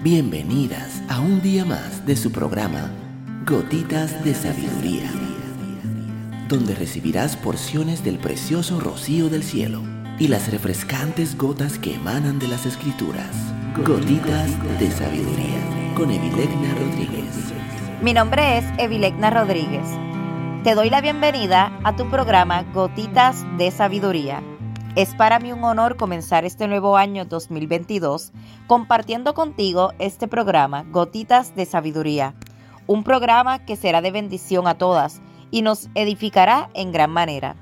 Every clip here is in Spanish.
Bienvenidas a un día más de su programa Gotitas de Sabiduría, donde recibirás porciones del precioso rocío del cielo y las refrescantes gotas que emanan de las escrituras. Gotitas de Sabiduría con Evilegna Rodríguez. Mi nombre es Evilegna Rodríguez. Te doy la bienvenida a tu programa Gotitas de Sabiduría es para mí un honor comenzar este nuevo año 2022 compartiendo contigo este programa Gotitas de Sabiduría, un programa que será de bendición a todas y nos edificará en gran manera.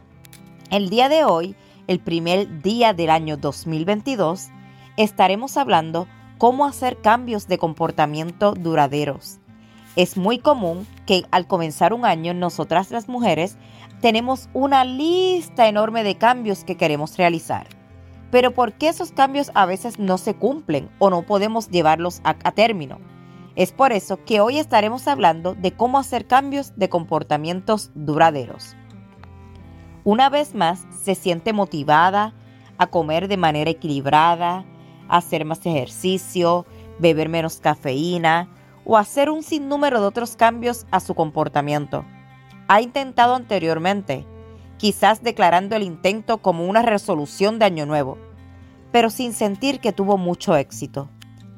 El día de hoy, el primer día del año 2022, estaremos hablando cómo hacer cambios de comportamiento duraderos. Es muy común que al comenzar un año nosotras las mujeres tenemos una lista enorme de cambios que queremos realizar. Pero ¿por qué esos cambios a veces no se cumplen o no podemos llevarlos a, término? Es por eso que hoy estaremos hablando de cómo hacer cambios de comportamientos duraderos. Una vez más, se siente motivada a comer de manera equilibrada, hacer más ejercicio, beber menos cafeína o hacer un sinnúmero de otros cambios a su comportamiento ha intentado anteriormente, quizás declarando el intento como una resolución de Año Nuevo, pero sin sentir que tuvo mucho éxito.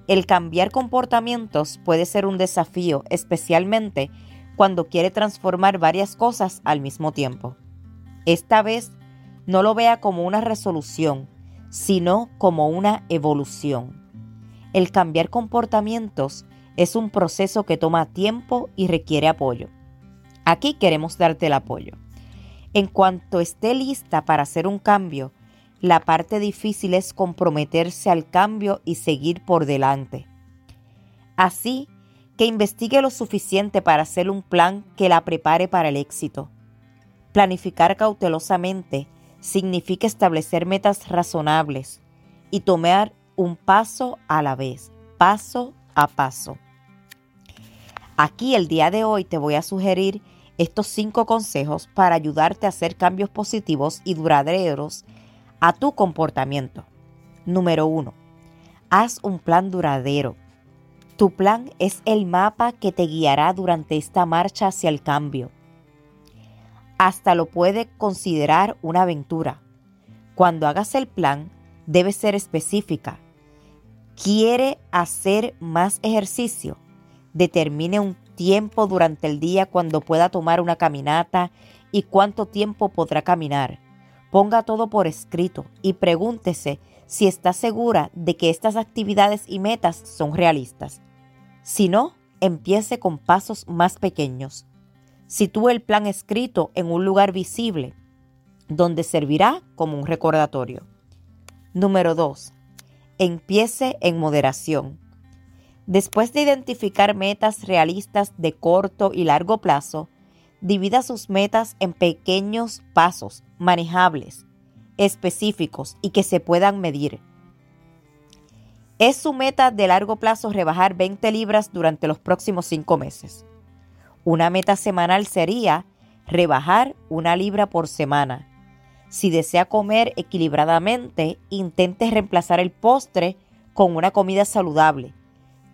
El cambiar comportamientos puede ser un desafío, especialmente cuando quiere transformar varias cosas al mismo tiempo. Esta vez no lo vea como una resolución, sino como una evolución. El cambiar comportamientos es un proceso que toma tiempo y requiere apoyo. Aquí queremos darte el apoyo. En cuanto esté lista para hacer un cambio, la parte difícil es comprometerse al cambio y seguir por delante. Así que investigue lo suficiente para hacer un plan que la prepare para el éxito. Planificar cautelosamente significa establecer metas razonables y tomar un paso a la vez, paso a paso. Aquí el día de hoy te voy a sugerir estos cinco consejos para ayudarte a hacer cambios positivos y duraderos a tu comportamiento. Número uno, haz un plan duradero. Tu plan es el mapa que te guiará durante esta marcha hacia el cambio. Hasta lo puede considerar una aventura. Cuando hagas el plan, debe ser específica. ¿Quiere hacer más ejercicio? Determine un tiempo durante el día cuando pueda tomar una caminata y cuánto tiempo podrá caminar. Ponga todo por escrito y pregúntese si está segura de que estas actividades y metas son realistas. Si no, empiece con pasos más pequeños. Sitúe el plan escrito en un lugar visible, donde servirá como un recordatorio. Número 2. Empiece en moderación. Después de identificar metas realistas de corto y largo plazo, divida sus metas en pequeños pasos manejables, específicos y que se puedan medir. Es su meta de largo plazo rebajar 20 libras durante los próximos 5 meses. Una meta semanal sería rebajar una libra por semana. Si desea comer equilibradamente, intente reemplazar el postre con una comida saludable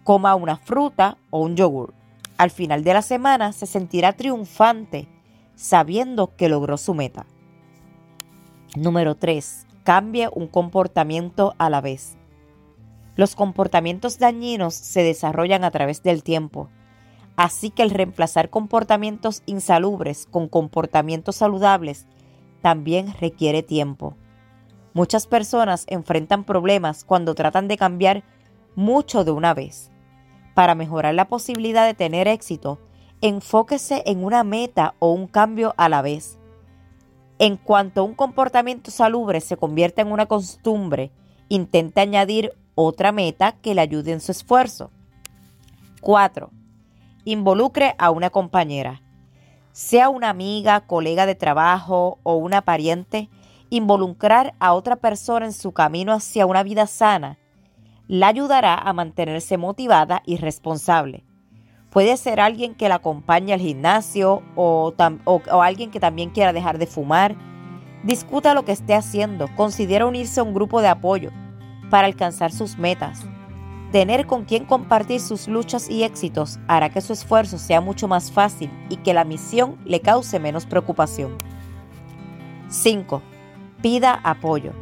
coma una fruta o un yogur. Al final de la semana se sentirá triunfante sabiendo que logró su meta. Número 3. Cambie un comportamiento a la vez. Los comportamientos dañinos se desarrollan a través del tiempo, así que el reemplazar comportamientos insalubres con comportamientos saludables también requiere tiempo. Muchas personas enfrentan problemas cuando tratan de cambiar mucho de una vez. Para mejorar la posibilidad de tener éxito, enfóquese en una meta o un cambio a la vez. En cuanto un comportamiento salubre se convierta en una costumbre, intente añadir otra meta que le ayude en su esfuerzo. 4. Involucre a una compañera. Sea una amiga, colega de trabajo o una pariente, involucrar a otra persona en su camino hacia una vida sana la ayudará a mantenerse motivada y responsable. Puede ser alguien que la acompañe al gimnasio o, alguien que también quiera dejar de fumar. Discuta lo que esté haciendo. Considera unirse a un grupo de apoyo para alcanzar sus metas. Tener con quien compartir sus luchas y éxitos hará que su esfuerzo sea mucho más fácil y que la misión le cause menos preocupación. 5. Pida apoyo.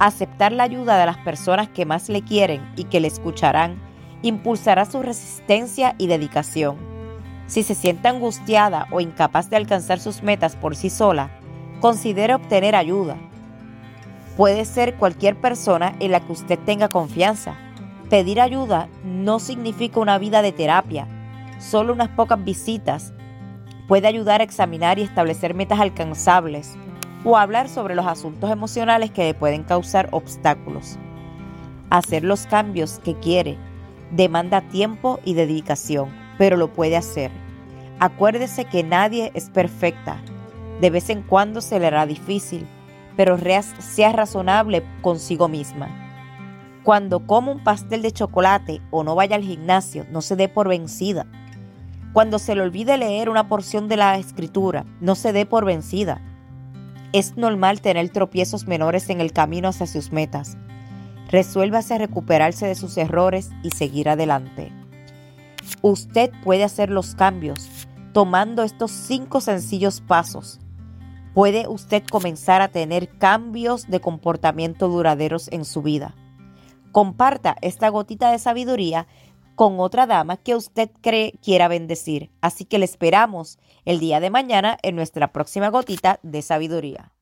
Aceptar la ayuda de las personas que más le quieren y que le escucharán impulsará su resistencia y dedicación. Si se siente angustiada o incapaz de alcanzar sus metas por sí sola, considere obtener ayuda. Puede ser cualquier persona en la que usted tenga confianza. Pedir ayuda no significa una vida de terapia, solo unas pocas visitas puede ayudar a examinar y establecer metas alcanzables o hablar sobre los asuntos emocionales que le pueden causar obstáculos. Hacer los cambios que quiere demanda tiempo y dedicación, pero lo puede hacer. Acuérdese que nadie es perfecta. De vez en cuando se le hará difícil, pero sea razonable consigo misma. Cuando coma un pastel de chocolate o no vaya al gimnasio, no se dé por vencida. Cuando se le olvide leer una porción de la escritura, no se dé por vencida. Es normal tener tropiezos menores en el camino hacia sus metas. Resuélvase a recuperarse de sus errores y seguir adelante. Usted puede hacer los cambios tomando estos cinco sencillos pasos. Puede usted comenzar a tener cambios de comportamiento duraderos en su vida. Comparta esta gotita de sabiduría con otra dama que usted cree quiera bendecir. Así que le esperamos el día de mañana en nuestra próxima gotita de sabiduría.